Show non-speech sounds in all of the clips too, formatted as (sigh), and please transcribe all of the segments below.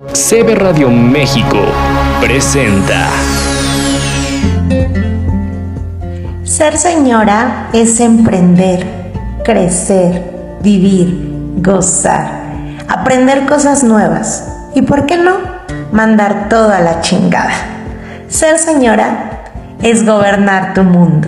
CB Radio México presenta. Ser señora es emprender, crecer, vivir, gozar, aprender cosas nuevas y, ¿por qué no?, mandar toda la chingada. Ser señora es gobernar tu mundo.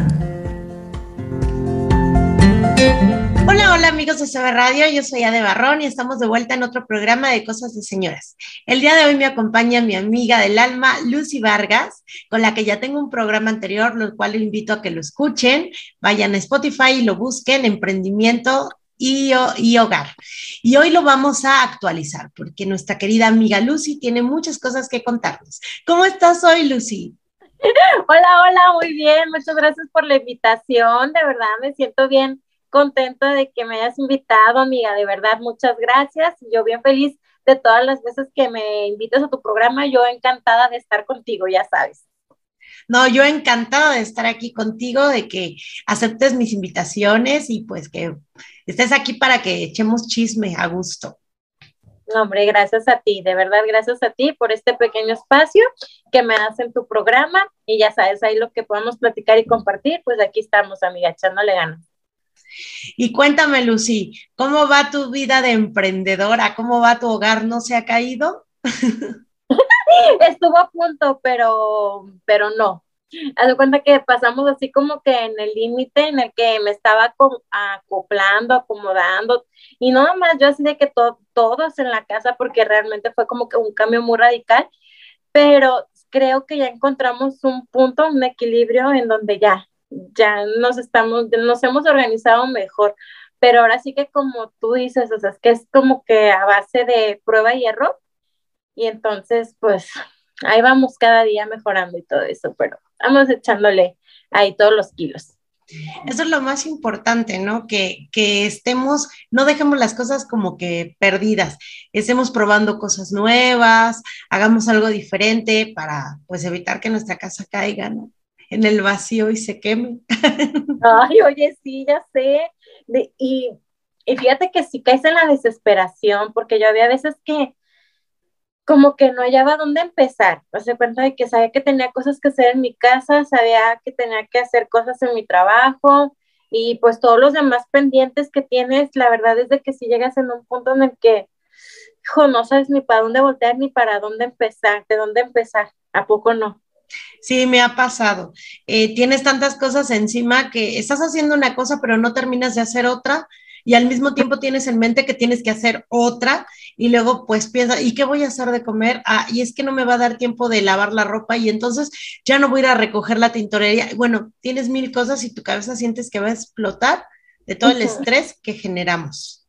Hola, amigos de CB Radio, yo soy Ade Barrón y estamos de vuelta en otro programa de Cosas de Señoras. El día de hoy me acompaña mi amiga del alma, Lucy Vargas, con la que ya tengo un programa anterior, lo cual invito a que lo escuchen, vayan a Spotify y lo busquen, emprendimiento y, y, hogar. Y hoy lo vamos a actualizar porque nuestra querida amiga Lucy tiene muchas cosas que contarnos. ¿Cómo estás hoy, Lucy? (laughs) Hola, hola, muy bien. Muchas gracias por la invitación. De verdad, me siento bien contenta de que me hayas invitado, amiga, de verdad, muchas gracias. Yo bien feliz de todas las veces que me invitas a tu programa, yo encantada de estar contigo, ya sabes. No, yo encantada de estar aquí contigo, de que aceptes mis invitaciones y pues que estés aquí para que echemos chisme a gusto. No, hombre, gracias a ti, de verdad, gracias a ti por este pequeño espacio que me das en tu programa y ya sabes, ahí lo que podemos platicar y compartir, pues aquí estamos, amiga, echándole ganas. Y cuéntame, Lucy, ¿cómo va tu vida de emprendedora? ¿Cómo va tu hogar? ¿No se ha caído? (laughs) Estuvo a punto, pero, pero no. Haz cuenta que pasamos así como que en el límite en el que me estaba acoplando, acomodando, y no más yo así de que todos en la casa, porque realmente fue como que un cambio muy radical, pero creo que ya encontramos un punto, un equilibrio en donde ya, ya nos estamos, nos hemos organizado mejor, pero ahora sí que como tú dices, o sea, es que es como que a base de prueba y error, y entonces pues ahí vamos cada día mejorando y todo eso, pero vamos echándole ahí todos los kilos. Eso es lo más importante, ¿no? Que, que, estemos, no dejemos las cosas como que perdidas, estemos probando cosas nuevas, hagamos algo diferente para pues evitar que nuestra casa caiga, ¿no? En el vacío y se queme. (laughs) Ay, oye, sí, ya sé. y, fíjate que si caes en la desesperación, porque yo había veces que como que no hallaba dónde empezar. Se cuenta de que sabía que tenía cosas que hacer en mi casa, sabía que tenía que hacer cosas en mi trabajo y pues todos los demás pendientes que tienes, la verdad es de que si llegas en un punto en el que, hijo, no sabes ni para dónde voltear ni para dónde empezar, de dónde empezar, ¿a poco no? Sí, me ha pasado. Eh, tienes tantas cosas encima que estás haciendo una cosa, pero no terminas de hacer otra y al mismo tiempo tienes en mente que tienes que hacer otra y luego pues piensas, ¿y qué voy a hacer de comer? Ah, y es que no me va a dar tiempo de lavar la ropa y entonces ya no voy a ir a recoger la tintorería. Bueno, tienes mil cosas y tu cabeza sientes que va a explotar de todo el estrés que generamos.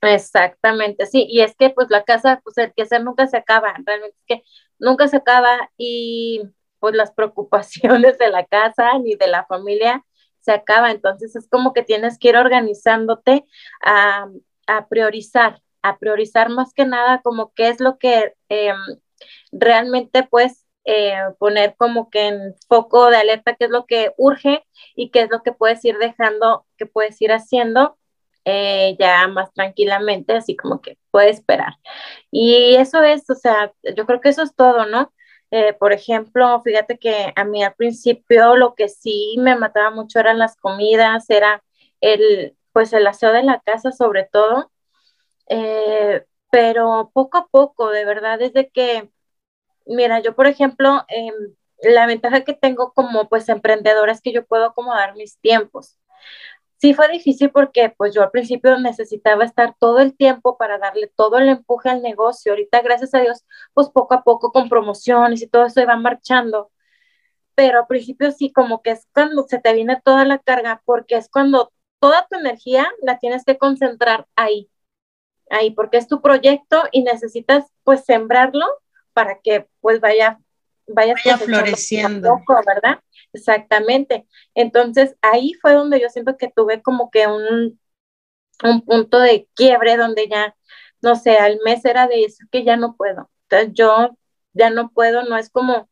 Exactamente, sí, y es que pues la casa, pues el que hacer nunca se acaba, realmente es que nunca se acaba y pues las preocupaciones de la casa ni de la familia se acaba. Entonces es como que tienes que ir organizándote a, priorizar, a priorizar más que nada como qué es lo que em, realmente puedes eh, poner como que en foco de alerta, qué es lo que urge y qué es lo que puedes ir dejando, que puedes ir haciendo eh, ya más tranquilamente, así como que puede esperar. Y eso es, o sea, yo creo que eso es todo, ¿no? Eh, por ejemplo, fíjate que a mí al principio lo que sí me mataba mucho eran las comidas, era el, pues el aseo de la casa sobre todo, eh, pero poco a poco, de verdad, desde que, mira, yo por ejemplo, em, la ventaja que tengo como pues emprendedora es que yo puedo acomodar mis tiempos sí fue difícil porque pues yo al principio necesitaba estar todo el tiempo para darle todo el empuje al negocio. Ahorita, gracias a Dios, pues poco a poco con promociones y todo eso iba marchando. Pero al principio sí, como que es cuando se te viene toda la carga, porque es cuando toda tu energía la tienes que concentrar ahí, ahí, porque es tu proyecto y necesitas pues sembrarlo para que pues vaya, vaya, floreciendo. ¿verdad? Exactamente. Entonces ahí fue donde yo siento que tuve como que un, un punto de quiebre donde ya, no sé, al mes era de eso que ya no puedo. Entonces yo ya no puedo, no es como,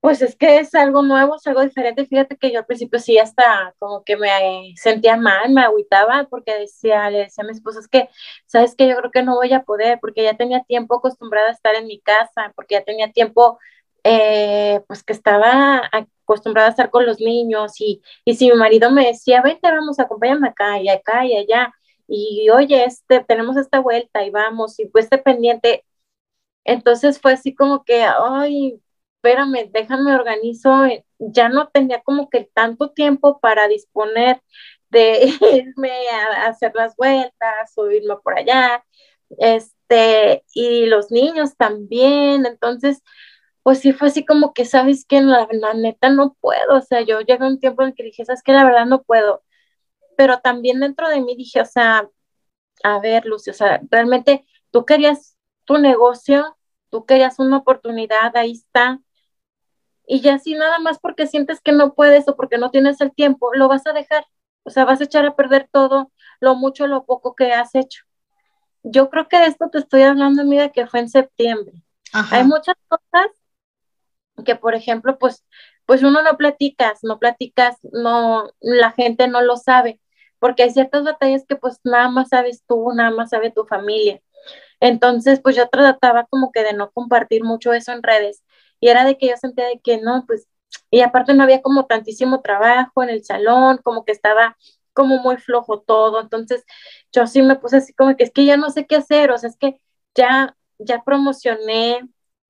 pues es que es algo nuevo, es algo diferente. Fíjate que yo al principio sí hasta como que me sentía mal, me agüitaba porque decía, le decía a mi esposo, es que, ¿sabes que Yo creo que no voy a poder porque ya tenía tiempo acostumbrada a estar en mi casa, porque ya tenía tiempo, eh, pues que estaba acostumbrada a estar con los niños y, y si mi marido me decía, vente, vamos, acompáñame acá y acá y allá, y oye, este, tenemos esta vuelta y vamos, y pues pendiente. Entonces fue así como que, ay, espérame, déjame organizo, eh, ya no tenía como que tanto tiempo para disponer de (laughs) irme a, hacer las vueltas o irme por allá, este, y los niños también, entonces, pues sí fue así como que, ¿sabes que la, la, neta no puedo, o sea, yo llegué a un tiempo en el que dije, ¿sabes que La verdad no puedo, pero también dentro de mí dije, o sea, a ver, Lucio, o sea, realmente tú querías tu negocio, tú querías una oportunidad, ahí está, y ya si nada más porque sientes que no puedes o porque no tienes el tiempo, lo vas a dejar. O sea, vas a echar a perder todo, lo mucho, lo poco que has hecho. Yo creo que de esto te estoy hablando, amiga, que fue en septiembre. Hay muchas cosas que, por ejemplo, pues, pues uno no platicas, no platicas, no, la gente no lo sabe, porque hay ciertas batallas que pues nada más sabes tú, nada más sabe tu familia. Entonces, pues yo trataba como que de no compartir mucho eso en redes y era de que yo sentía de que no, pues, y aparte no había como tantísimo trabajo en el salón, como que estaba como muy flojo todo, entonces yo sí me puse así como que es que ya no sé qué hacer, o sea, es que ya, ya promocioné,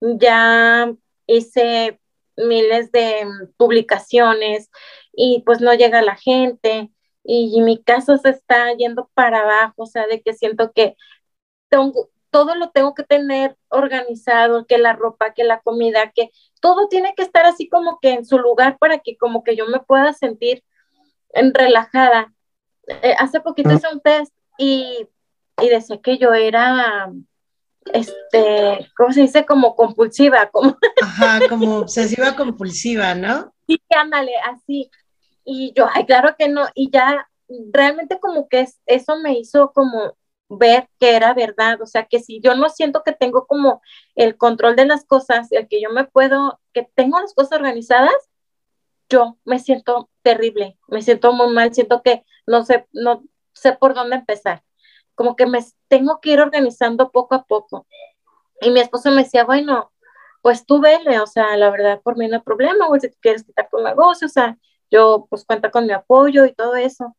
ya hice miles de publicaciones y pues no llega la gente y, y mi casa se está yendo para abajo, o sea, de que siento que tengo, todo lo tengo que tener organizado, que la ropa, que la comida, que todo tiene que estar así como que en su lugar para que como que yo me pueda sentir en relajada. Eh, hace poquito hice un test y, y decía que yo era, este, ¿cómo se dice? Como compulsiva, como... (laughs) Ajá, como obsesiva compulsiva, ¿no? Sí, ándale, así. Y yo, ay, claro que no, y ya realmente como que eso me hizo como ver que era verdad, o sea, que si yo no siento que tengo como el control de las cosas, el que yo me puedo, que tengo las cosas organizadas, yo me siento terrible, me siento muy mal, siento que no sé, no sé por dónde empezar, como que me tengo que ir organizando poco a poco. Y mi esposo me decía, bueno, pues tú vele, o sea, la verdad por mí no hay problema, o si tú quieres quitar tu negocio, o sea, yo pues cuenta con mi apoyo y todo eso,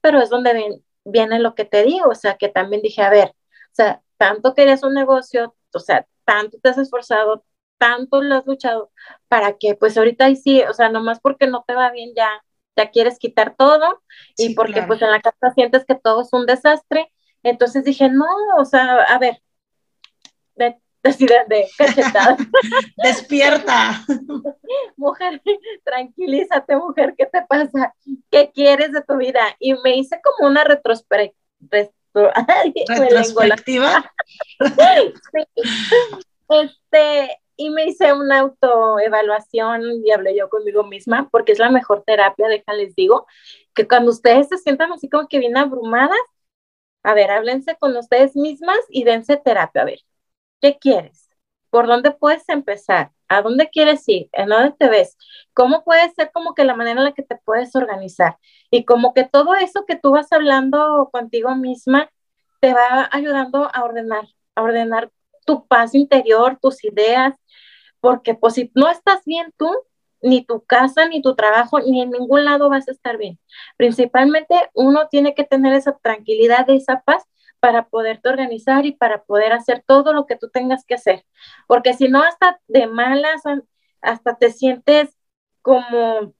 pero es donde ven, viene lo que te digo, o sea, que también dije, a ver, o sea, tanto querías un negocio, o sea, tanto te has esforzado, tanto lo has luchado, para que pues ahorita y sí, o sea, nomás porque no te va bien ya, ya quieres quitar todo y porque pues en la casa sientes que todo es un desastre. Entonces dije, no, o sea, a ver, (laughs) de, de, cachetada. (laughs) Despierta. (laughs) mujer, tranquilízate, mujer, ¿qué te pasa? ¿Qué quieres de tu vida? Y me hice como una retrospectiva. ¿Retrospectiva? Este, y me hice una autoevaluación y hablé yo conmigo misma, porque es la mejor terapia, déjales digo, que cuando ustedes se sientan así como que bien abrumadas, a ver, háblense con ustedes mismas y dense terapia, a ver, ¿qué quieres? ¿Por dónde puedes empezar? ¿A dónde quieres ir? ¿En dónde te ves? ¿Cómo puede ser como que la manera en la que te puedes organizar? Y como que todo eso que tú vas hablando contigo misma te va ayudando a ordenar, a ordenar tu paz interior, tus ideas, porque pues si no estás bien tú, ni tu casa, ni tu trabajo, ni en ningún lado vas a estar bien. Principalmente uno tiene que tener esa tranquilidad, esa paz para poderte organizar y para poder hacer todo lo que tú tengas que hacer. Porque si no, hasta de malas, hasta te sientes como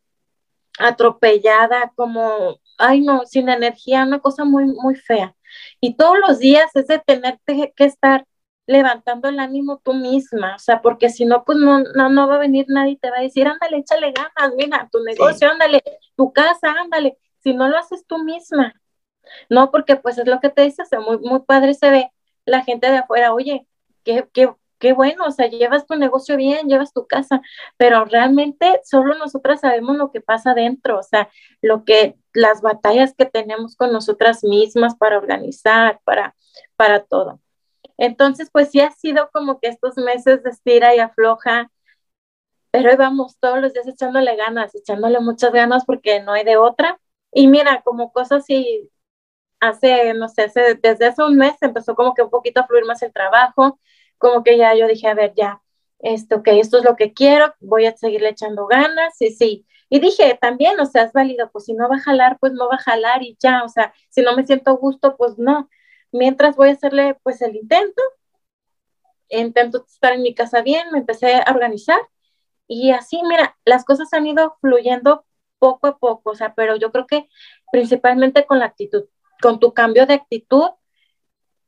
atropellada, como, ay no, sin energía, una cosa muy, muy fea. Y todos los días es de tenerte que estar levantando el ánimo tú misma, o sea, porque si no, pues no, no, no va a venir nadie y te va a decir, ándale, échale ganas, mira, tu negocio, ándale, tu casa, ándale, si no lo haces tú misma. No, porque pues es lo que te dice, muy, muy padre se ve la gente de afuera, oye, qué, qué, qué bueno, o sea, llevas tu negocio bien, llevas tu casa, pero realmente solo nosotras sabemos lo que pasa dentro, o sea, lo que, las batallas que tenemos con nosotras mismas para organizar, para, para todo. Entonces, pues sí ha sido como que estos meses de estira y afloja, pero ahí vamos todos los días echándole ganas, echándole muchas ganas porque no hay de otra. Y mira, como cosas así, hace, no sé, desde hace un mes empezó como que un poquito a fluir más el trabajo, como que ya yo dije, a ver, ya, esto, que esto es lo que quiero, voy a seguirle echando ganas, y sí. Y dije, también, o sea, es válido, pues si no va a jalar, pues no va a jalar y ya, o sea, si no me siento gusto, pues no. Mientras voy a hacerle, pues el intento, intento estar en mi casa bien, me empecé a organizar y así, mira, las cosas han ido fluyendo poco a poco, o sea, pero yo creo que principalmente con la actitud, con tu cambio de actitud,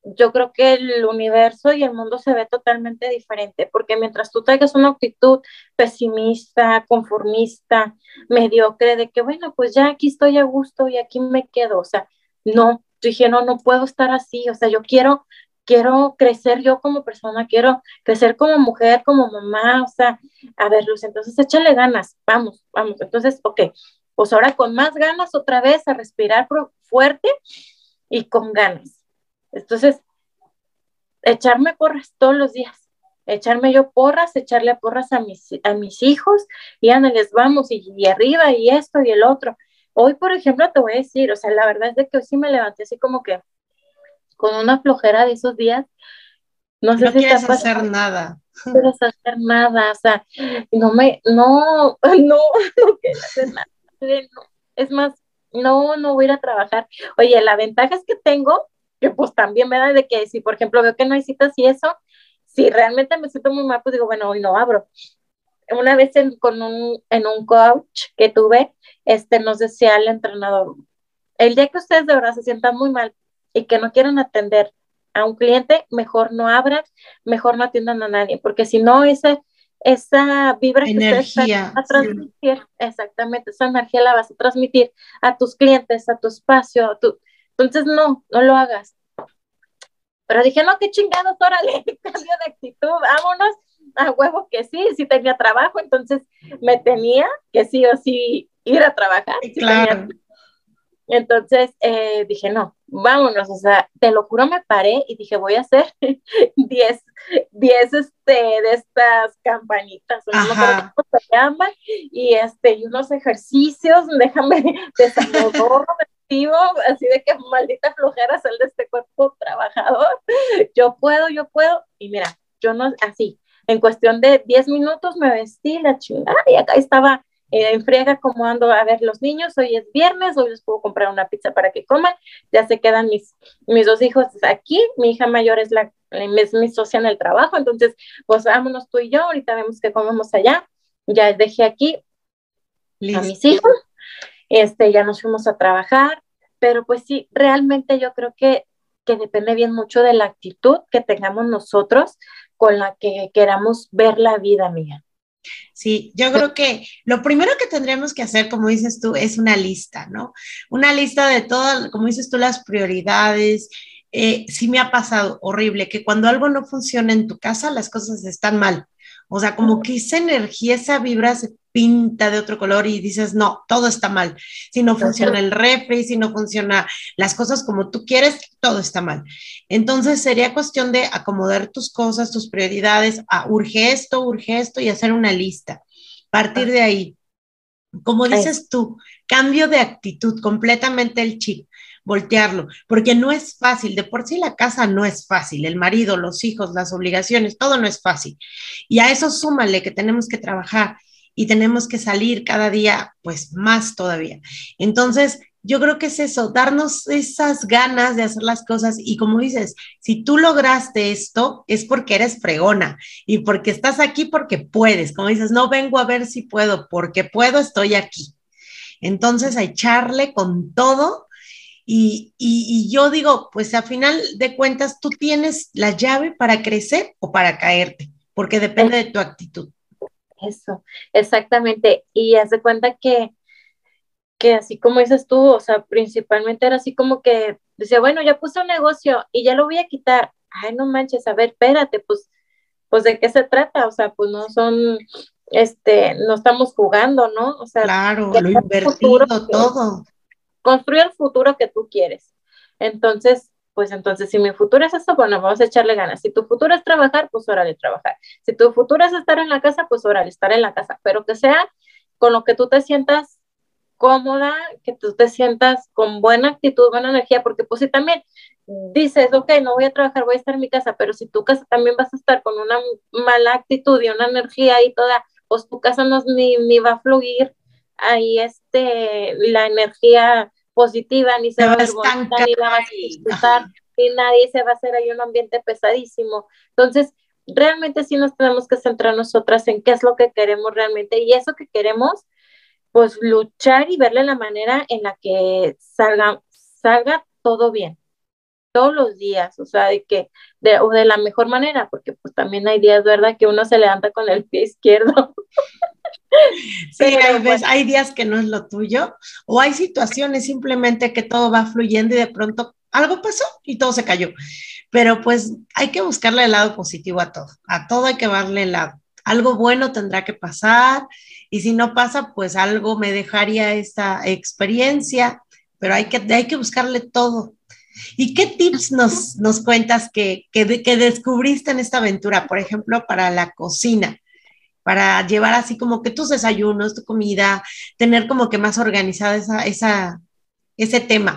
yo creo que el universo y el mundo se ve totalmente diferente, porque mientras tú traigas una actitud pesimista, conformista, mediocre, de que bueno, pues ya aquí estoy a gusto y aquí me quedo, o sea, no, yo dije, no, no puedo estar así, o sea, yo quiero, quiero crecer yo como persona, quiero crecer como mujer, como mamá, o sea, a ver, Luz, entonces échale ganas, vamos, vamos, entonces, ok, pues ahora con más ganas otra vez a respirar fuerte y con ganas entonces, echarme porras todos los días, echarme yo porras, echarle porras a mis, a mis hijos y les vamos y, arriba y esto y el otro. Hoy, por ejemplo, te voy a decir, o sea, la verdad es de que hoy sí me levanté así como que con una flojera de esos días. No sé si quieres hacer nada. No quieres hacer nada, o sea, no me, no, (laughs) no, no quiero hacer nada. Es más, no, no voy a ir a trabajar. Oye, la ventaja es que tengo pues también me da de que si, por ejemplo, veo que no hay citas y eso, si realmente me siento muy mal, pues digo, bueno, hoy no abro. Una vez en, con un, en un coach que tuve, este, nos decía el entrenador, el día que ustedes de verdad se sientan muy mal y que no quieran atender a un cliente, mejor no abran, mejor no atiendan a nadie, porque si no, esa, esa vibra energía, a transmitir, exactamente, esa energía la vas a transmitir a tus clientes, a tu espacio, a tu, entonces, no, no lo hagas. Pero dije, no, qué chingados, órale, (laughs) cambio de actitud, vámonos, (laughs) a huevo que sí, sí tenía trabajo, entonces me tenía que sí o sí ir a trabajar. claro. Entonces eh, dije, no, vámonos, o sea, te lo juro, me paré y dije, voy a hacer (laughs) 10 10 este, de estas campanitas, se llaman, y, este, y unos ejercicios, (laughs) déjame desarrollar así de que maldita flojera sal de este cuerpo trabajador. Yo puedo, yo puedo. Y mira, yo no, así, en cuestión de 10 minutos me vestí la chingada y acá estaba eh, en friega como ando a ver los niños, hoy es viernes, hoy les puedo comprar una pizza para que coman, ya se quedan mis, mis dos hijos aquí, mi hija mayor es la es mi socia en el trabajo, entonces pues vámonos tú y yo, ahorita vemos que comemos allá, ya dejé aquí a mis hijos, este, ya nos fuimos a trabajar, pero pues sí, realmente yo creo que, que depende bien mucho de la actitud que tengamos nosotros con la que queramos ver la vida mía. Sí, yo creo que lo primero que tendríamos que hacer, como dices tú, es una lista, ¿no? Una lista de todas, como dices tú, las prioridades. Eh, sí me ha pasado horrible que cuando algo no funciona en tu casa, las cosas están mal. O sea, como que esa energía, esa vibra se pinta de otro color y dices, no, todo está mal. Si no funciona el refri, si no funciona las cosas como tú quieres, todo está mal. Entonces sería cuestión de acomodar tus cosas, tus prioridades, a urge esto, urge esto y hacer una lista. Partir de ahí. Como dices tú, cambio de actitud, completamente el chip voltearlo, porque no es fácil, de por sí la casa no es fácil, el marido, los hijos, las obligaciones, todo no es fácil. Y a eso súmale que tenemos que trabajar y tenemos que salir cada día, pues más todavía. Entonces, yo creo que es eso, darnos esas ganas de hacer las cosas y como dices, si tú lograste esto es porque eres fregona y porque estás aquí porque puedes, como dices, no vengo a ver si puedo, porque puedo, estoy aquí. Entonces, a echarle con todo y, y, yo digo, pues a final de cuentas, tú tienes la llave para crecer o para caerte, porque depende de tu actitud. Eso, exactamente. Y haz de cuenta que, que así como dices tú, o sea, principalmente era así como que decía, bueno, ya puse un negocio y ya lo voy a quitar. Ay, no manches, a ver, espérate, pues, pues de qué se trata, o sea, pues no son, este, no estamos jugando, ¿no? O sea, claro, lo invertido, todo construye el futuro que tú quieres. Entonces, pues entonces si mi futuro es eso, bueno, vamos a echarle ganas. Si tu futuro es trabajar, pues órale, trabajar. Si tu futuro es estar en la casa, pues órale, estar en la casa, pero que sea con lo que tú te sientas cómoda, que tú te sientas con buena actitud, buena energía, porque pues si también dices, ok, no voy a trabajar, voy a estar en mi casa, pero si tu casa también vas a estar con una mala actitud y una energía y toda, pues tu casa no ni, ni va a fluir ahí este, la energía positiva, ni se va a ver ni la vas a disfrutar, ni nadie se va a hacer ahí un ambiente pesadísimo. Entonces, realmente sí nos tenemos que centrar nosotras en qué es lo que queremos realmente y eso que queremos, pues luchar y verle la manera en la que salga, salga todo bien todos los días, o sea, de que, de, o de la mejor manera, porque pues también hay días, ¿verdad?, que uno se levanta con el pie izquierdo. (laughs) (laughs) sí, hay, hay días que no es lo tuyo, o hay situaciones simplemente que todo va fluyendo y de pronto algo pasó y todo se cayó. Pero pues hay que buscarle el lado positivo a todo, a todo hay que darle el lado. Algo bueno tendrá que pasar y si no pasa, pues algo me dejaría esta experiencia, pero hay que, hay que buscarle todo, ¿Y qué tips nos, nos cuentas que, que, descubriste en esta aventura, por ejemplo, para la cocina? Para llevar así como que tus desayunos, tu comida, tener como que más organizada esa, ese tema.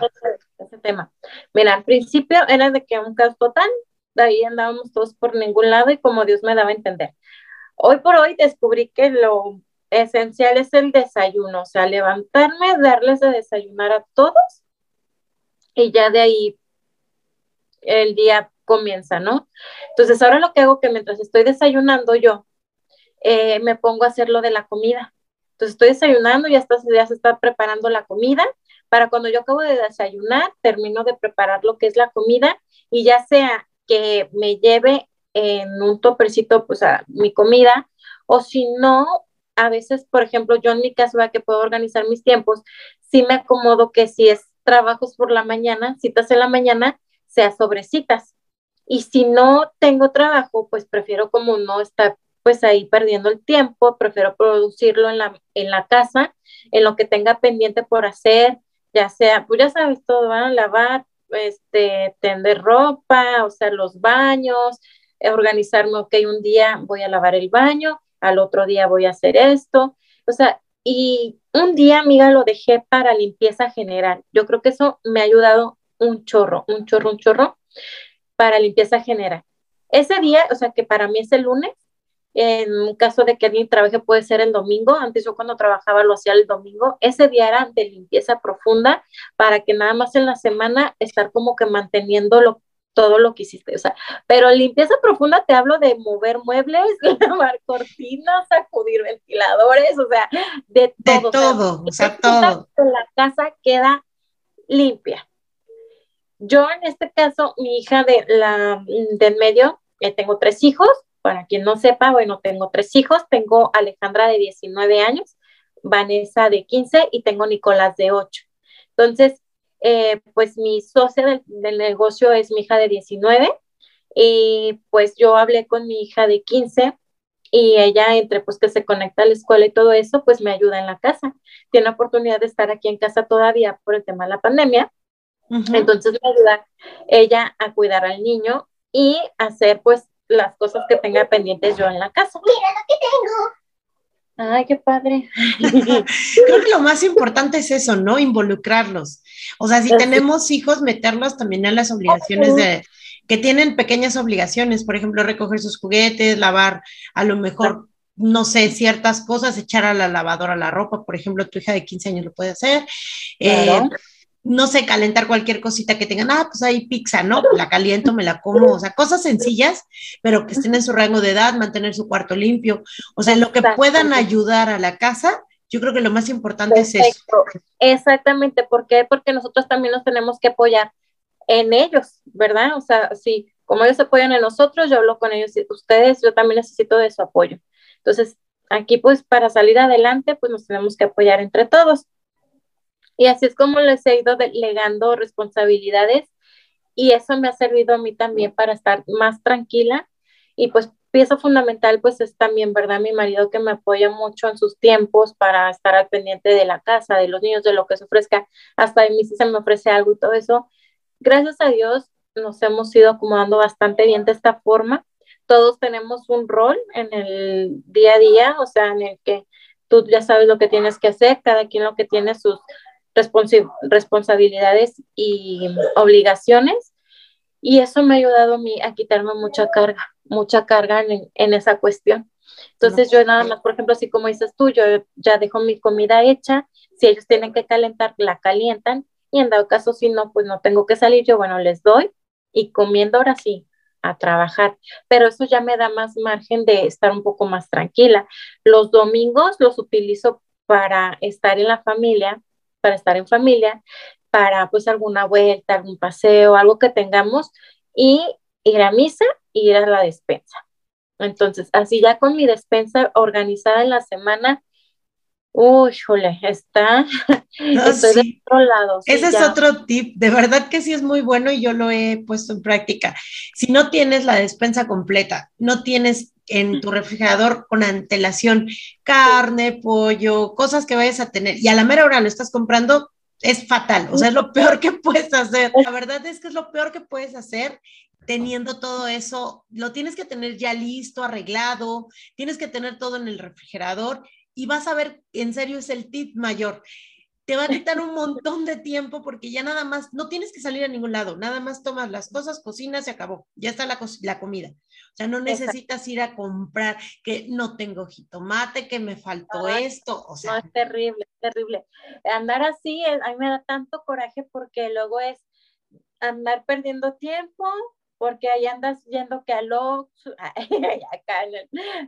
Ese, tema. Mira, al principio era de que un caos total, de ahí andábamos todos por ningún lado y como Dios me daba a entender. Hoy por hoy descubrí que lo esencial es el desayuno, o sea, levantarme, darles de desayunar a todos y ya de ahí el día comienza, ¿no? Entonces ahora lo que hago que mientras estoy desayunando yo, eh, me pongo a hacer lo de la comida. Entonces estoy desayunando, ya, está, ya se está preparando la comida. Para cuando yo acabo de desayunar, termino de preparar lo que es la comida y ya sea que me lleve en un topercito, pues a mi comida, o si no, a veces, por ejemplo, yo en mi caso, que puedo organizar mis tiempos, sí me acomodo que si es trabajos por la mañana, citas en la mañana, sea sobre citas. Y si no tengo trabajo, pues prefiero como no estar pues ahí perdiendo el tiempo, prefiero producirlo en la, en la casa, en lo que tenga pendiente por hacer, ya sea, pues ya sabes todo, lavar, este, tender ropa, o sea, los baños, eh, organizarme, ok, un día voy a lavar el baño, al otro día voy a hacer esto, o sea, y un día, amiga, lo dejé para limpieza general. Yo creo que eso me ha ayudado un chorro, un chorro, un chorro para limpieza general. Ese día, o sea, que para mí es el lunes, en un caso de que alguien trabaje puede ser el domingo, antes yo cuando trabajaba lo hacía el domingo, ese día era de limpieza profunda para que nada más en la semana estar como que manteniendo lo, todo lo que hiciste, o sea, pero limpieza profunda te hablo de mover muebles, (laughs) lavar cortinas, sacudir ventiladores, o sea, de todo. De todo, o sea, todo. La casa queda limpia. Yo en este caso, mi hija de la del medio, eh, tengo tres hijos, para quien no sepa, bueno, tengo tres hijos, tengo Alejandra de 19 años, Vanessa de 15 y tengo Nicolás de 8. Entonces, eh, pues mi socia del, negocio es mi hija de 19 y pues yo hablé con mi hija de 15 y ella entre pues que se conecta a la escuela y todo eso, pues me ayuda en la casa. Tiene oportunidad de estar aquí en casa todavía por el tema de la pandemia. Entonces me ayuda ella a cuidar al niño y hacer pues las cosas que tenga pendientes yo en la casa. Mira lo que tengo. Ay, qué padre. (laughs) Creo que lo más importante es eso, ¿no? Involucrarlos. O sea, si tenemos hijos, meterlos también en las obligaciones de que tienen pequeñas obligaciones, por ejemplo, recoger sus juguetes, lavar a lo mejor, no sé, ciertas cosas, echar a la lavadora la ropa, por ejemplo, tu hija de 15 años lo puede hacer. Eh, no sé, calentar cualquier cosita que tengan, ah, pues hay pizza, ¿no? La caliento, me la como, o sea, cosas sencillas, pero que estén en su rango de edad, mantener su cuarto limpio, o sea, lo que puedan ayudar a la casa, yo creo que lo más importante es eso. Exactamente, ¿por qué? Porque nosotros también nos tenemos que apoyar en ellos, ¿verdad? O sea, sí, como ellos se apoyan en nosotros, yo hablo con ellos y ustedes, yo también necesito de su apoyo. Entonces, aquí pues para salir adelante, pues nos tenemos que apoyar entre todos. Y así es como les he ido delegando responsabilidades y eso me ha servido a mí también para estar más tranquila y pues pieza fundamental pues es también, ¿verdad? Mi marido que me apoya mucho en sus tiempos para estar al pendiente de la casa, de los niños, de lo que se ofrezca, hasta de mí si se me ofrece algo y todo eso. Gracias a Dios nos hemos ido acomodando bastante bien de esta forma. Todos tenemos un rol en el día a día, o sea, en el que tú ya sabes lo que tienes que hacer, cada quien lo que tiene sus responsabilidades y obligaciones. Y eso me ha ayudado a mí a quitarme mucha carga, mucha carga en, en esa cuestión. Entonces yo nada más, por ejemplo, así como dices tú, yo ya dejo mi comida hecha, si ellos tienen que calentar, la calientan y en dado caso si no, pues no tengo que salir, yo bueno, les doy y comiendo ahora sí a trabajar, pero eso ya me da más margen de estar un poco más tranquila. Los domingos los utilizo para estar en la familia, para estar en familia, para pues alguna vuelta, algún paseo, algo que tengamos y ir a misa y ir a la despensa. Entonces, así ya con mi despensa organizada en la semana, uy, jole, está, estoy de otro lado. Ese es otro tip, de verdad que sí es muy bueno y yo lo he puesto en práctica. Si no tienes la despensa completa, no tienes en tu refrigerador con antelación carne, pollo, cosas que vayas a tener y a la mera hora lo estás comprando, es fatal, o sea, es lo peor que puedes hacer. La verdad es que es lo peor que puedes hacer teniendo todo eso, lo tienes que tener ya listo, arreglado, tienes que tener todo en el refrigerador y vas a ver, en serio es el tip mayor. Te va a quitar un montón de tiempo porque ya nada más, no tienes que salir a ningún lado, nada más tomas las cosas, cocinas y acabó, ya está la, la comida. O sea, no necesitas ir a comprar que no tengo jitomate, que me faltó esto, o sea. No, es terrible, es terrible. Andar así, eh, a mí me da tanto coraje porque luego es andar perdiendo tiempo, porque ahí andas yendo que a lo (laughs) acá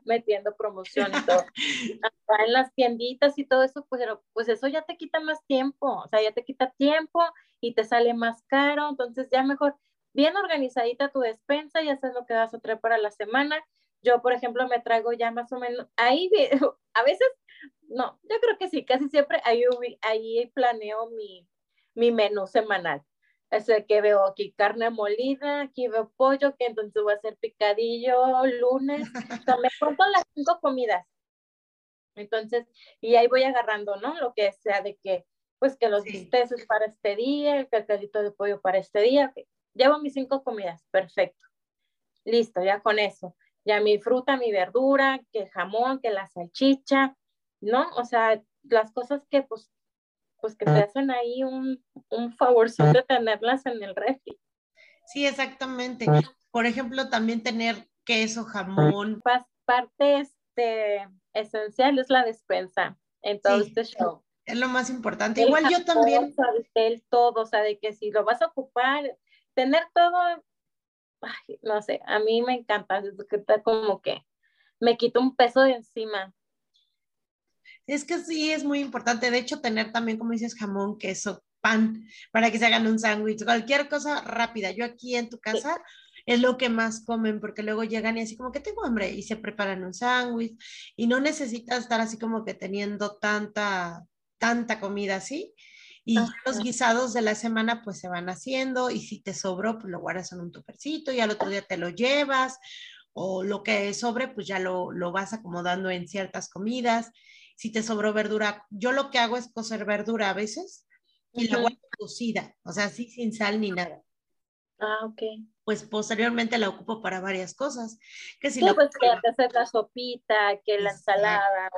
metiendo promoción y todo, (laughs) acá en las tienditas y todo eso, pues, pues eso ya te quita más tiempo, o sea, ya te quita tiempo y te sale más caro, entonces ya mejor, bien organizadita tu despensa, ya sabes lo que vas a traer para la semana. Yo, por ejemplo, me traigo ya más o menos, ahí (laughs) a veces, no, yo creo que sí, casi siempre ahí, ahí planeo mi, mi menú semanal es el que veo aquí carne molida, aquí veo pollo, que entonces voy a hacer picadillo lunes. O me cuento las cinco comidas. Entonces, y ahí voy agarrando, ¿no? Lo que sea de que, pues que los bisteces para este día, el cacadito de pollo para este día. Llevo mis cinco comidas, perfecto. Listo, ya con eso. Ya mi fruta, mi verdura, que el jamón, que la salchicha, ¿no? O sea, las cosas que pues pues que te ah. hacen ahí un, un favorcito de tenerlas en el refri. Sí, exactamente. Ah. Por ejemplo, también tener queso, jamón. Parte este, esencial es la despensa en todo este show. Es lo más importante. Igual yo también. El todo, o sea, de que si lo vas a ocupar, tener todo, no sé, a mí me encanta, es que está como que me quito un peso de encima. Es que sí, es muy importante. De hecho, tener también, como dices, jamón, queso, pan, para que se hagan un sándwich, cualquier cosa rápida. Yo aquí en tu casa es lo que más comen, porque luego llegan y así como que tengo hambre y se preparan un sándwich y no necesitas estar así como que teniendo tanta, tanta comida así. Y los guisados de la semana pues se van haciendo y si te sobró pues lo guardas en un tupercito y al otro día te lo llevas o lo que sobre pues ya lo, lo vas acomodando en ciertas comidas si te sobró verdura, yo lo que hago es cocer verdura a veces y la guardo cocida, o sea, así sin sal ni nada. Ah, ok. Pues posteriormente la ocupo para varias cosas. Que si sí, pues que te haces la sopita, que la ensalada.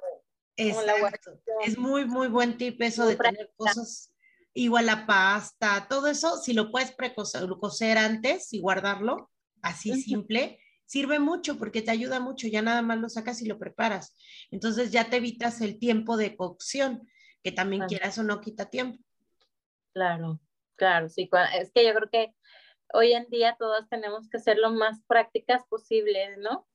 es muy, muy buen tip eso de tener cosas igual la pasta, todo eso, si lo puedes precocer antes y guardarlo, así simple, sirve mucho porque te ayuda mucho, ya nada más lo sacas y lo preparas. Entonces ya te evitas el tiempo de cocción, que también quieras o no quita tiempo. Claro, claro, sí, es que yo creo que hoy en día todos tenemos que ser lo más prácticas posibles, ¿no?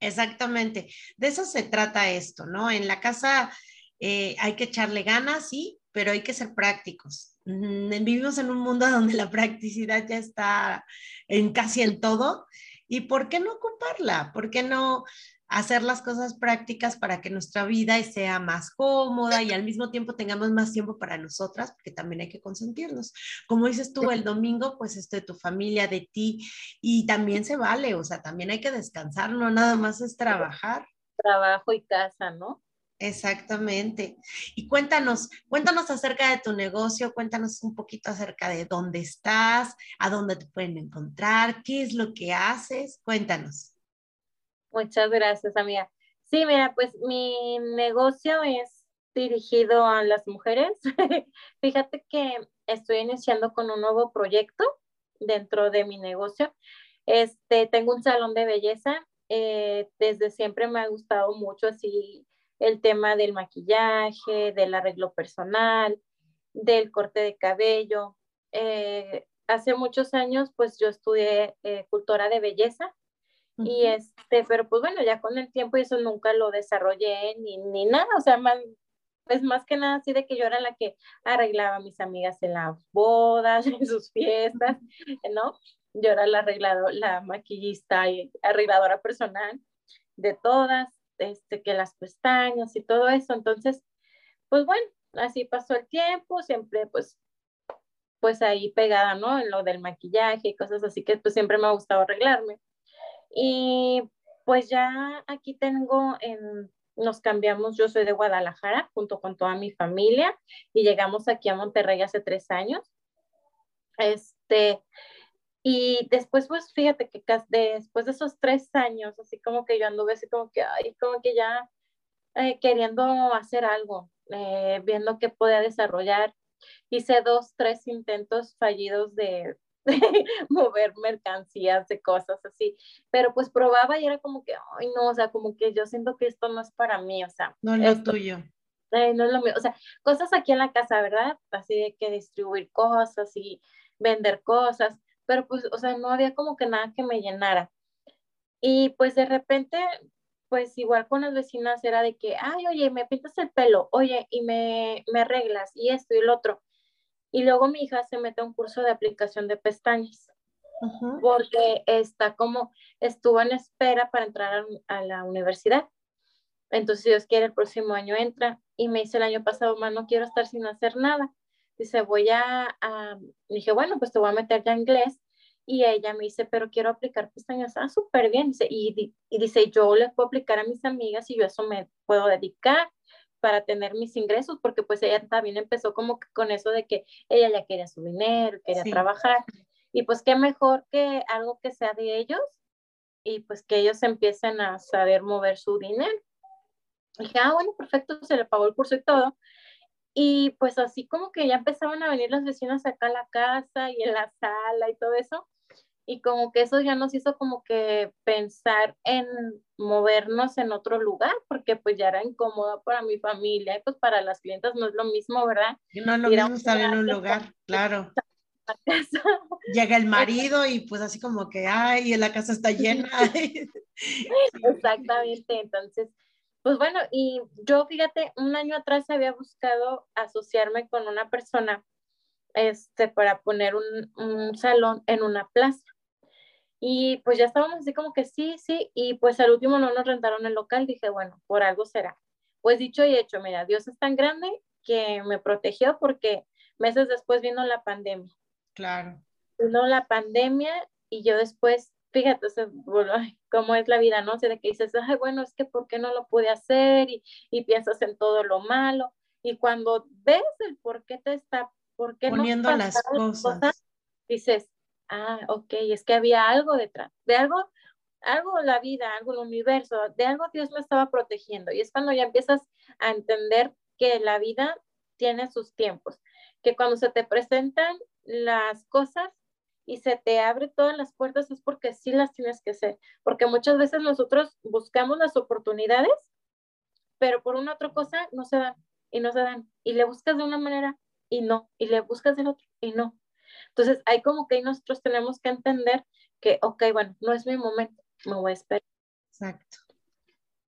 Exactamente, de eso se trata esto, ¿no? En la casa eh, hay que echarle ganas, sí, pero hay que ser prácticos. Vivimos en un mundo (laughs) donde la practicidad ya está en casi en todo ¿Y por qué no ocuparla? ¿Por qué no hacer las cosas prácticas para que nuestra vida sea más cómoda y al mismo tiempo tengamos más tiempo para nosotras, porque también hay que consentirnos. Como dices tú, el domingo, pues esto de tu familia, de ti, y también se vale, o sea, también hay que descansar, no nada más es trabajar. Trabajo y casa, ¿no? Exactamente. Y cuéntanos, cuéntanos acerca de tu negocio, cuéntanos un poquito acerca de dónde estás, a dónde te pueden encontrar, qué es lo que haces, cuéntanos. Muchas gracias, amiga. Sí, mira, pues mi negocio es dirigido a las mujeres. (laughs) Fíjate que estoy iniciando con un nuevo proyecto dentro de mi negocio. Este, tengo un salón de belleza. Eh, desde siempre me ha gustado mucho así el tema del maquillaje, del arreglo personal, del corte de cabello. Eh, hace muchos años, pues yo estudié eh, cultura de belleza y este, pero pues bueno, ya con el tiempo eso nunca lo desarrollé ni, ni nada, o sea, más, pues más que nada así de que yo era la que arreglaba a mis amigas en las bodas, (laughs) en sus fiestas, ¿no? Yo era la arregladora, la maquillista y arregladora personal de todas, este, que las pestañas y todo eso. Entonces, pues bueno, así pasó el tiempo, siempre pues, pues ahí pegada, ¿no? En lo del maquillaje y cosas así que pues siempre me ha gustado arreglarme. Y pues ya aquí tengo en, nos cambiamos, yo soy de Guadalajara junto con toda mi familia y llegamos aquí a Monterrey hace tres años. Este, y después, pues fíjate que después de esos tres años, así como que yo anduve así como que, ay, como que ya eh, queriendo hacer algo, eh, viendo qué podía desarrollar. Hice dos, tres intentos fallidos de, (laughs) mover mercancías, de cosas así, pero pues probaba y era como que, ay, no, o sea, como que yo siento que esto no es para mí, o sea. No es lo tuyo. Eh, no es lo mío, o sea, cosas aquí en la casa, ¿verdad? Así de que distribuir cosas y vender cosas pero pues, o sea, no había como que nada que me llenara. Y pues de repente, pues igual con las vecinas era de que, ay, oye, me pintas el pelo, oye, y me, me arreglas, y esto y el otro. Y luego mi hija se mete a un curso de aplicación de pestañas, porque está como, estuvo en espera para entrar a, a la universidad. Entonces, si Dios quiere, el próximo año entra. Y me dice el año pasado, mamá, no quiero estar sin hacer nada. Dice, voy a, dije, bueno, pues te voy a meter ya inglés. Y ella me dice, pero quiero aplicar pestañas. Ah, súper bien. Dice, y, y, dice, yo les puedo aplicar a mis amigas y yo eso me puedo dedicar para tener mis ingresos, porque pues ella también empezó como que con eso de que ella ya quería su dinero, quería trabajar. Y pues qué mejor que algo que sea de ellos y pues que ellos empiecen a saber mover su dinero. dije, ah, bueno, perfecto, se le pagó el curso y todo. Y pues así como que ya empezaban a venir las vecinas acá a la casa y en la sala y todo eso. Y como que eso ya nos hizo como que pensar en movernos en otro lugar, porque pues ya era incómodo para mi familia y pues para las clientas no es lo mismo, ¿verdad? no es lo mismo estar en un lugar, (laughs) claro. Llega el marido y pues así como que, ay, la casa está llena. (laughs) Exactamente, entonces pues bueno, y yo fíjate, un año atrás había buscado asociarme con una persona este, para poner un, salón en una plaza. Y pues ya estábamos así como que sí, sí, y pues al último no nos rentaron el local, dije, bueno, por algo será. Pues dicho y hecho, mira, Dios es tan grande que me protegió porque meses después vino la pandemia. Claro. Vino la pandemia y yo después fíjate, cómo es la vida, ¿no? O sea, de que dices, ay, bueno, es que ¿por qué no lo pude hacer? Y, y piensas en todo lo malo. Y cuando ves el por qué te está, por qué poniendo no las cosas. dices, ah, ok, es que había algo detrás, de algo, algo la vida, algo el universo, de algo Dios me estaba protegiendo. Y es cuando ya empiezas a entender que la vida tiene sus tiempos, que cuando se te presentan las cosas, y se te abre todas las puertas es porque sí las tienes que hacer, porque muchas veces nosotros buscamos las oportunidades, pero por una otra cosa no se dan y no se dan, y le buscas de una manera y no, y le buscas del otro y no. Entonces, hay como que nosotros tenemos que entender que, ok, bueno, no es mi momento, me voy a esperar. Exacto.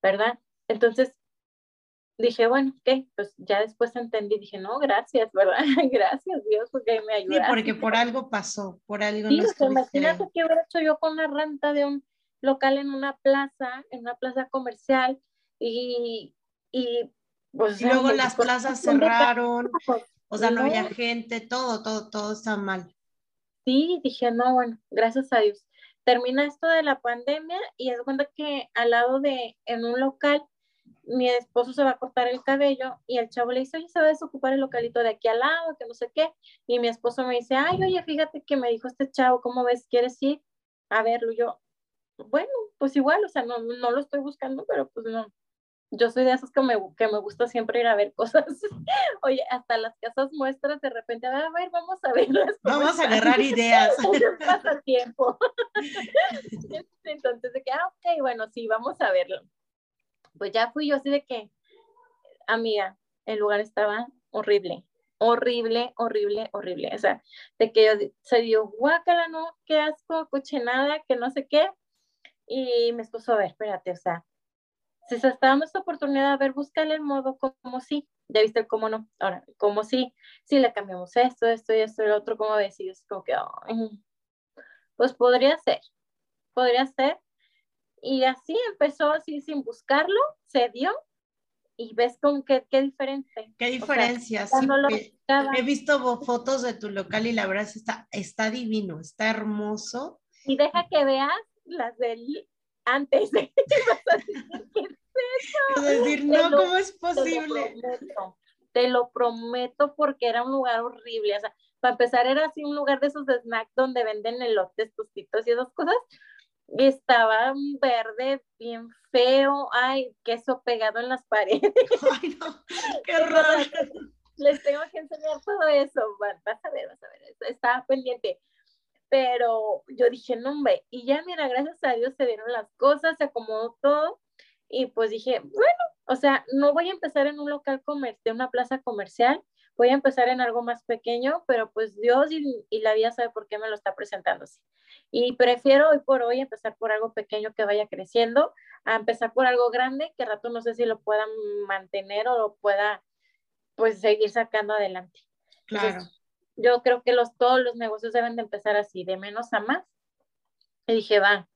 ¿Verdad? Entonces, dije, bueno, ok, pues ya después entendí, dije, no, gracias, ¿verdad? (laughs) gracias Dios porque me ayudaste. Sí, porque por algo pasó, por algo sí, no imagínate qué hubiera hecho yo con la renta de un local en una plaza, en una plaza comercial, y, y pues... Y luego las plazas (laughs) cerraron, o sea, no, había gente, todo, todo, todo está mal. Sí, dije, no, bueno, gracias a Dios. Termina esto de la pandemia y es cuenta que al lado de, en un local, mi esposo se va a cortar el cabello y el chavo le dice, oye, se va a desocupar el localito de aquí al lado, que no sé qué. Y mi esposo me dice, ay, oye, fíjate que me dijo este chavo, ¿cómo ves? ¿Quieres ir a verlo? yo, bueno, pues igual, o sea, no, no lo estoy buscando, pero pues no. Yo soy de esas que me, que me gusta siempre ir a ver (laughs) cosas. Oye, hasta las casas muestras de repente, a ver, vamos a verlas. Vamos a agarrar ideas. (laughs) Pasa tiempo. (laughs) Entonces, de que, ah, ok, bueno, sí, vamos a verlo pues ya fui yo así de que, amiga, el lugar estaba horrible, horrible, horrible, horrible. O sea, de que yo se dio guácala, no, qué asco, cochinada, que no sé qué. Y me esposo, a ver, espérate, o sea, si se está dando esta oportunidad, a ver, búscale el modo como sí. Ya viste el cómo no. Ahora, como sí, si le cambiamos esto, esto y esto y lo otro, como ves? Y es como que, pues podría ser, podría ser, y así empezó, así sin buscarlo, se dio y ves con qué, qué diferente. Qué diferencia, he visto fotos de tu local y la verdad está, está divino, está hermoso. Y deja que veas las del antes. De, (laughs) es decir, no, ¿cómo es posible? Te lo, prometo, te lo prometo porque era un lugar horrible. O sea, para empezar era así un lugar de esos de snack donde venden elotes, tostitos y esas cosas estaba verde, bien feo, ay, queso pegado en las paredes. (laughs) Ay, no, qué (laughs) raro. Les tengo que enseñar todo eso, vas a ver, vas a ver, estaba pendiente. Pero yo dije, no, hombre, y ya mira, gracias a Dios se dieron las cosas, se acomodó todo, y pues dije, bueno, o sea, no voy a empezar en un local comercial, una plaza comercial, voy a empezar en algo más pequeño, pero pues Dios y, y, la vida sabe por qué me lo está presentando así. Y prefiero hoy por hoy empezar por algo pequeño que vaya creciendo, a empezar por algo grande que rato no sé si lo puedan mantener o lo pueda pues seguir sacando adelante. Claro. yo creo que los, todos los negocios deben de empezar así, de menos a más. Y dije, va,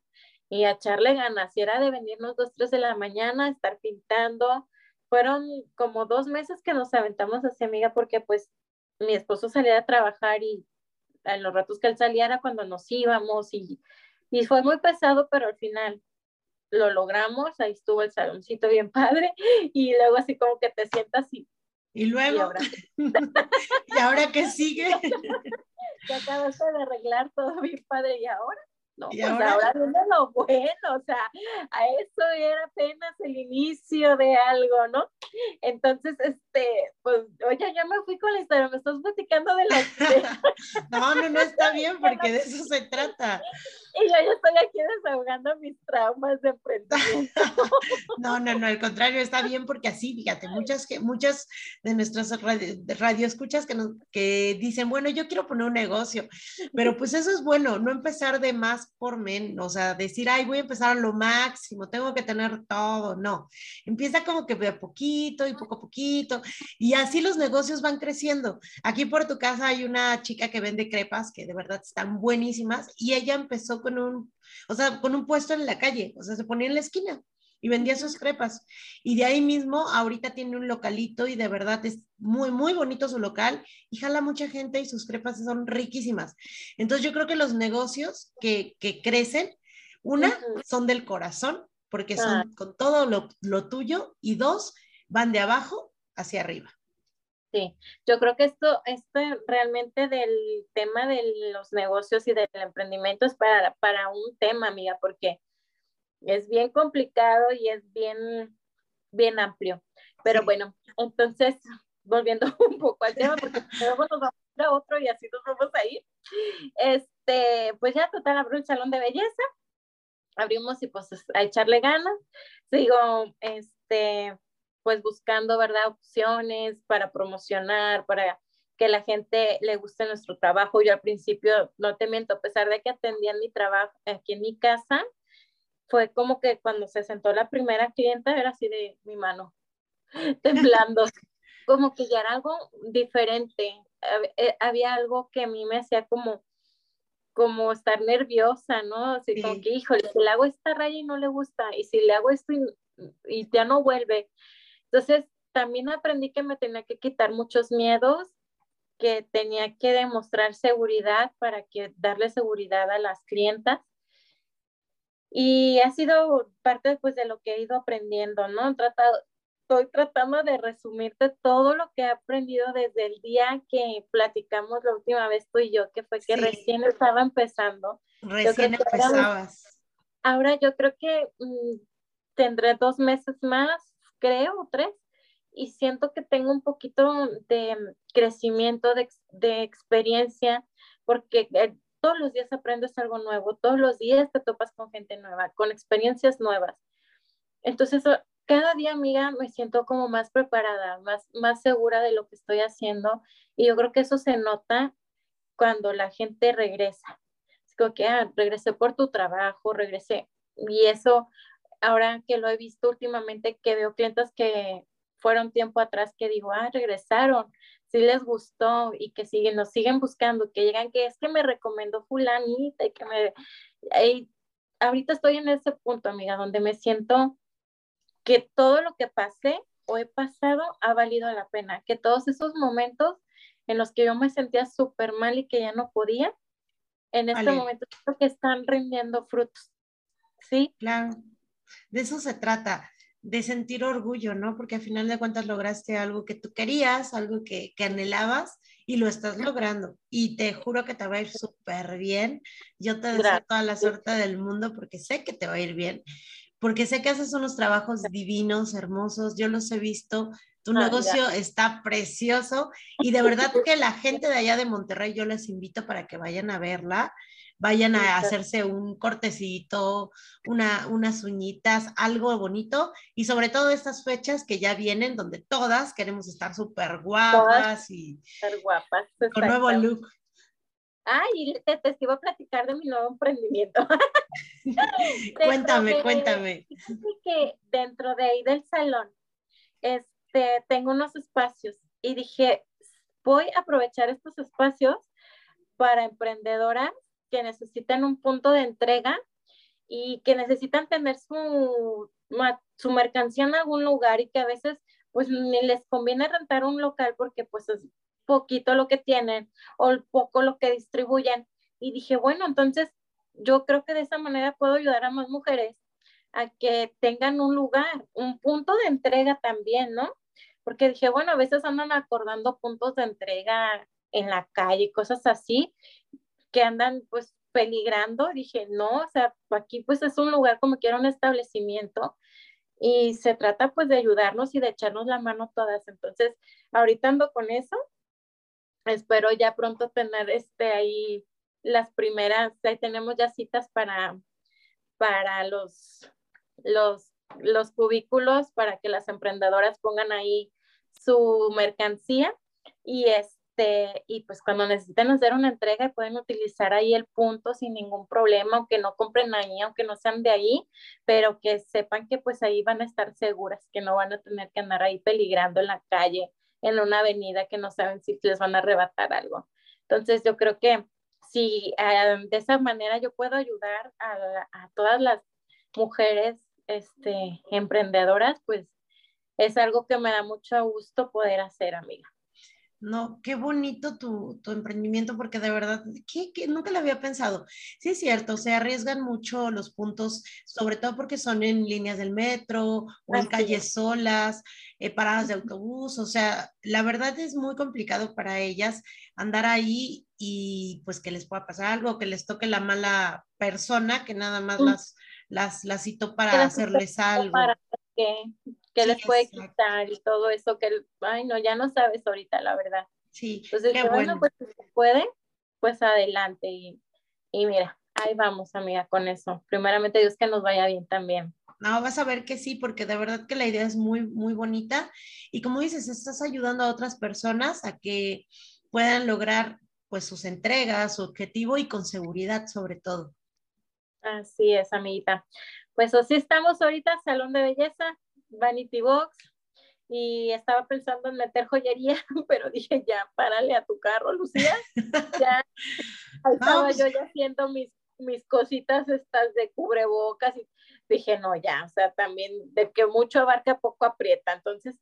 y a echarle ganas. Si era de venirnos dos, tres de la mañana, estar pintando. Fueron como dos meses que nos aventamos hacia amiga porque pues mi esposo salía a trabajar y en los ratos que él salía era cuando nos íbamos y, y fue muy pesado, pero al final lo logramos, ahí estuvo el saloncito bien padre (laughs) y luego así como que te sientas y... Y luego, ¿y ahora, (laughs) ¿Y ahora qué sigue? (laughs) Te acabaste de arreglar todo bien padre y ahora. No, pues ahora? ahora viene lo bueno, o sea, a eso era apenas el inicio de algo, ¿no? Entonces, este, pues, oye, ya me fui con la historia, me estás platicando de la... (laughs) no, no, no está (laughs) bien, porque de eso se trata. Y yo ya estoy aquí desahogando mis traumas de emprendimiento. (laughs) no, no, no, al contrario, está bien porque así, fíjate, muchas, muchas de nuestras radio, escuchas que, que dicen, bueno, yo quiero poner un negocio, pero pues eso es bueno, no empezar de más por menos, o sea, decir, ay, voy a empezar a lo máximo, tengo que tener todo, no, empieza como que de poquito y poco a poquito, y así los negocios van creciendo. Aquí por tu casa hay una chica que vende crepas que de verdad están buenísimas y ella empezó con un, o sea, con un puesto en la calle, o sea, se ponía en la esquina y vendía sus crepas. Y de ahí mismo, ahorita tiene un localito y de verdad es muy, muy bonito su local y jala mucha gente y sus crepas son riquísimas. Entonces yo creo que los negocios que, que crecen, una, son del corazón, porque son ah. con todo lo, lo tuyo, y dos, van de abajo hacia arriba. Sí, yo creo que esto, esto realmente del tema de los negocios y del emprendimiento es para, para un tema, amiga, porque es bien complicado y es bien, bien amplio. Pero bueno, entonces, (laughs) volviendo (laughs) un poco al tema, porque (laughs) luego nos vamos a otro y así nos vamos a ir. Este, pues ya total, abro el salón de belleza, abrimos y pues a echarle ganas. Sigo, este, pues buscando, ¿verdad? Opciones para promocionar, para que la gente le guste nuestro trabajo. Yo al principio, no te miento, a pesar de que atendía mi trabajo aquí en mi casa, fue como que cuando se sentó la primera clienta era así de mi mano, (laughs) temblando, (laughs) como que ya era algo diferente. Eh, había algo que a mí me hacía como como estar nerviosa, ¿no? Así como que, híjole, si le hago esta raya y no le gusta, y si le hago esto y, y ya no vuelve, entonces, también aprendí que me tenía que quitar muchos miedos, que tenía que demostrar seguridad para que darle seguridad a las clientas. Y ha sido parte pues de lo que he ido aprendiendo, ¿no? Tratado, estoy tratando de resumirte todo lo que he aprendido desde el día que platicamos la última vez tú y yo, que fue que recién estaba empezando. Recién empezabas. Ahora, yo creo que mm, tendré dos meses más, creo, tres, y siento que tengo un poquito de crecimiento, de, de experiencia, porque eh, todos los días aprendes algo nuevo, todos los días te topas con gente nueva, con experiencias nuevas. Entonces, cada día, amiga, me siento como más preparada, más, más segura de lo que estoy haciendo y yo creo que eso se nota cuando la gente regresa. Es como que, ah, regresé por tu trabajo, regresé. Y eso, ahora que lo he visto últimamente, que veo clientes que fueron tiempo atrás que digo, ah, regresaron, sí les gustó y que siguen, nos siguen buscando, que llegan, que es que me recomendó fulanita y que me... ahorita estoy en ese punto, amiga, donde me siento que todo lo que pasé o he pasado ha valido la pena, que todos esos momentos en los que yo me sentía súper mal y que ya no podía, en este momento creo que están rindiendo frutos. ¿Sí? Claro, de eso se trata de sentir orgullo, ¿no? Porque al final de cuentas lograste algo que tú querías, algo que, que anhelabas y lo estás logrando. Y te juro que te va a ir súper bien. Yo te deseo toda la suerte del mundo porque sé que te va a ir bien, porque sé que haces unos trabajos divinos, hermosos, yo los he visto. Tu ah, negocio está precioso y de verdad que la gente de allá de Monterrey yo les invito para que vayan a verla vayan a hacerse un cortecito, una, unas uñitas, algo bonito y sobre todo estas fechas que ya vienen donde todas queremos estar súper guapas y súper guapas. Con nuevo look. Ay, te, te iba a platicar de mi nuevo emprendimiento. (laughs) (laughs) cuéntame, cuéntame. Que dentro de ahí del salón, este, tengo unos espacios y dije, voy a aprovechar estos espacios para emprendedoras que necesitan un punto de entrega y que necesitan tener su, mercancía en algún lugar y que a veces pues ni les conviene rentar un local porque pues es poquito lo que tienen o poco lo que distribuyen. Y dije, bueno, entonces yo creo que de esa manera puedo ayudar a más mujeres a que tengan un lugar, un punto de entrega también, ¿no? Porque dije, bueno, a veces andan acordando puntos de entrega en la calle, cosas así, que andan pues peligrando, dije, no, o sea, aquí pues es un lugar como que era un establecimiento y se trata pues de ayudarnos y de echarnos la mano todas. Entonces, ahorita ando con eso. Espero ya pronto tener este ahí las primeras, ahí tenemos ya citas para, para los, los, los cubículos, para que las emprendedoras pongan ahí su mercancía y es este, y pues cuando necesiten hacer una entrega pueden utilizar ahí el punto sin ningún problema, aunque no compren ahí, aunque no sean de ahí, pero que sepan que pues ahí van a estar seguras, que no van a tener que andar ahí peligrando en la calle, en una avenida que no saben si les van a arrebatar algo. Entonces yo creo que si eh, de esa manera yo puedo ayudar a, a todas las mujeres este, emprendedoras, pues es algo que me da mucho gusto poder hacer, amiga. No, qué bonito tu, emprendimiento, porque de verdad, ¿qué, nunca lo había pensado. Sí es cierto, se arriesgan mucho los puntos, sobre todo porque son en líneas del metro o en calles solas, eh, paradas de autobús, o sea, la verdad es muy complicado para ellas andar ahí y pues que les pueda pasar algo, que les toque la mala persona que nada más las, las, las citó para hacerles algo. Para que les puede quitar y todo eso que, ay, no, ya no sabes ahorita, la verdad. Sí, Entonces, qué bueno, pues si se puede, pues adelante y, y mira, ahí vamos, amiga, con eso. Primeramente, Dios que nos vaya bien también. No, vas a ver que sí, porque de verdad que la idea es muy, muy bonita. Y como dices, estás ayudando a otras personas a que puedan lograr pues sus entregas, su objetivo y con seguridad sobre todo. Así es, amiguita. Pues así estamos ahorita, Salón de Belleza, Vanity Box y estaba pensando en meter joyería, (laughs) pero dije, ya, párale a tu carro, Lucía. Ya (laughs) estaba pues yo ya haciendo mis, mis cositas estas de cubrebocas y dije, no, ya, o sea, también de que mucho abarca, poco aprieta. Entonces,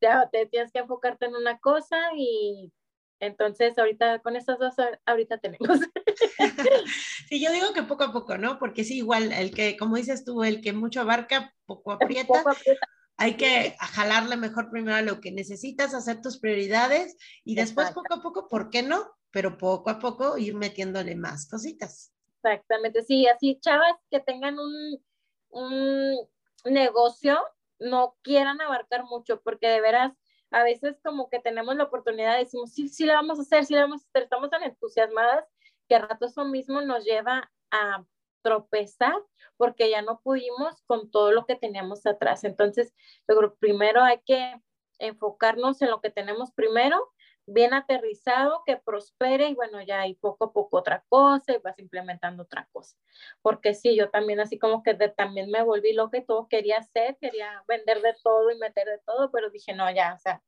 ya te tienes que enfocarte en una cosa y entonces, ahorita con estas dos, ahorita tenemos. (laughs) (laughs) sí, yo digo que poco a poco, ¿no? Porque sí, igual, el que, como dices tú, el que mucho abarca, poco aprieta. Poco aprieta. hay que jalarle mejor primero a lo que necesitas, hacer tus prioridades y después poco a poco, ¿por qué no? Pero poco a poco ir metiéndole más cositas. Exactamente, sí, así chavas que tengan un, un negocio, no quieran abarcar mucho, porque de veras, a veces como que tenemos la oportunidad, decimos, sí, sí la vamos a hacer, sí la vamos a hacer, estamos tan entusiasmadas que a rato eso mismo nos lleva a tropezar porque ya no pudimos con todo lo que teníamos atrás. Entonces, yo primero hay que enfocarnos en lo que tenemos primero, bien aterrizado, que prospere y bueno, ya hay poco a poco otra cosa y vas implementando otra cosa. Porque sí, yo también así como que también me volví lo que todo quería hacer, quería vender de todo y meter de todo, pero dije, no, ya, o sea,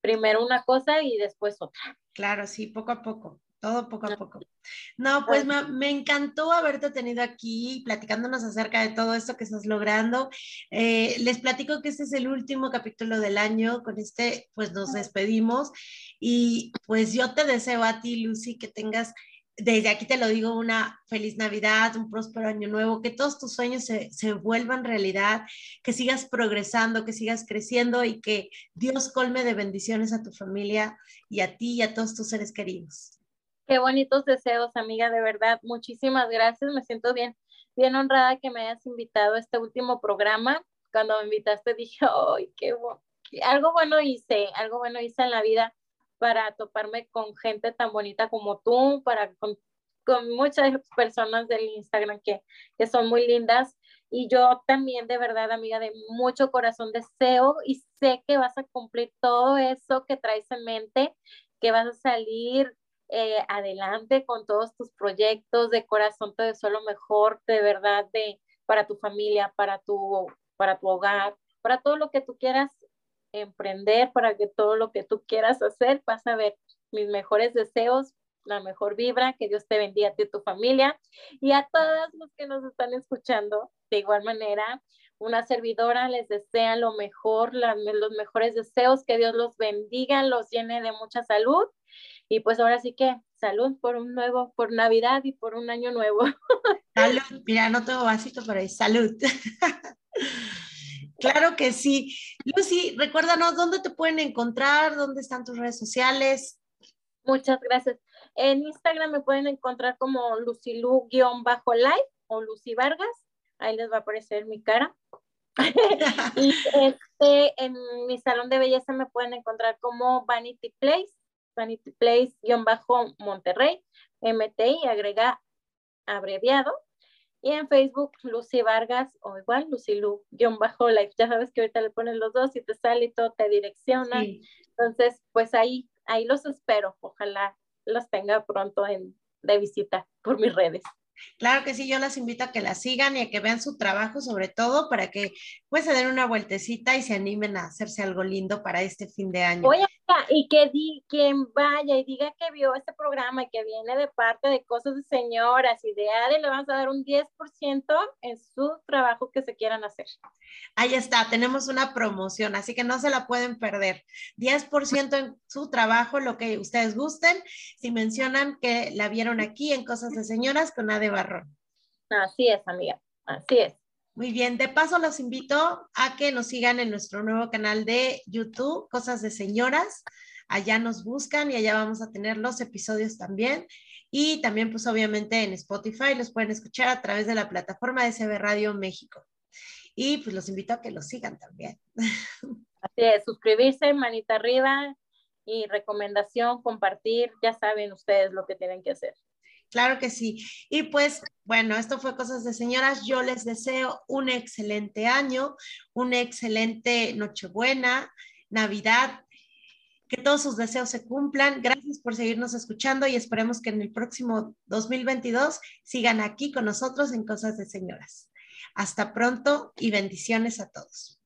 primero una cosa y después otra. Claro, sí, poco a poco todo poco a poco. No, pues me, encantó haberte tenido aquí platicándonos acerca de todo esto que estás logrando. Eh, les platico que este es el último capítulo del año, con este pues nos despedimos y pues yo te deseo a ti, Lucy, que tengas desde aquí te lo digo, una feliz Navidad, un próspero año nuevo, que todos tus sueños se, se, vuelvan realidad, que sigas progresando, que sigas creciendo y que Dios colme de bendiciones a tu familia y a ti y a todos tus seres queridos. Qué bonitos deseos, amiga, de verdad. Muchísimas gracias. Me siento bien, bien honrada que me hayas invitado a este último programa. Cuando me invitaste dije, (laughs) ¡ay, qué, algo bueno hice! Algo bueno hice en la vida para toparme con gente tan bonita como tú, para con, muchas personas del Instagram que, que son muy lindas. Y yo también, de verdad, amiga, de mucho corazón deseo y sé que vas a cumplir todo eso que traes en mente, que vas a salir eh, adelante con todos tus proyectos, de corazón te deseo lo mejor, de verdad, de, para tu familia, para tu, para tu hogar, para todo lo que tú quieras emprender, para que todo lo que tú quieras hacer, vas a ver mis mejores deseos, la mejor vibra, que Dios te bendiga a ti y tu familia y a todos los que nos están escuchando. De igual manera, una servidora les desea lo mejor, los mejores deseos, que Dios los bendiga, los llene de mucha salud y pues ahora sí que salud por un nuevo, por Navidad y por un año nuevo. (laughs) Salud, mira, no tengo vasito, pero ahí, salud. (laughs) Claro que sí. Lucy, recuérdanos dónde te pueden encontrar, dónde están tus redes sociales. Muchas gracias. En Instagram me pueden encontrar como lucilu-live o Lucy Vargas. Ahí les va a aparecer mi cara. (laughs) y este, en mi salón de belleza me pueden encontrar como Vanity Place Vanity Place-Monterrey, MTI, agrega abreviado. Y en Facebook, Lucy Vargas, o igual, Lucy Lu-Life. Ya sabes que ahorita le pones los dos y te sale y todo te direcciona. Entonces, pues ahí, ahí los espero. Ojalá los tenga pronto en, de visita por mis redes. Claro que sí, yo las invito a que la sigan y a que vean su trabajo, sobre todo para que pues se den una vueltecita y se animen a hacerse algo lindo para este fin de año. Oye, y que di, quien vaya y diga que vio este programa y que viene de parte de cosas de señoras y de ADE, le vamos a dar un 10% en su trabajo que se quieran hacer. Ahí está, tenemos una promoción, así que no se la pueden perder. 10% en su trabajo, lo que ustedes gusten, si mencionan que la vieron aquí en Cosas de Señoras con ADE Barrón. Así es, amiga, así es. Muy bien, de paso los invito a que nos sigan en nuestro nuevo canal de YouTube, Cosas de Señoras. Allá nos buscan y allá vamos a tener los episodios también. Y también, pues obviamente en Spotify los pueden escuchar a través de la plataforma de CB Radio México. Y pues los invito a que los sigan también. (laughs) Así es, suscribirse, manita arriba y recomendación, compartir, ya saben ustedes lo que tienen que hacer. Claro que sí. Y pues, bueno, esto fue Cosas de Señoras. Yo les deseo un excelente año, una excelente Nochebuena, Navidad, que todos sus deseos se cumplan. Gracias por seguirnos escuchando y esperemos que en el próximo 2022 sigan aquí con nosotros en Cosas de Señoras. Hasta pronto y bendiciones a todos.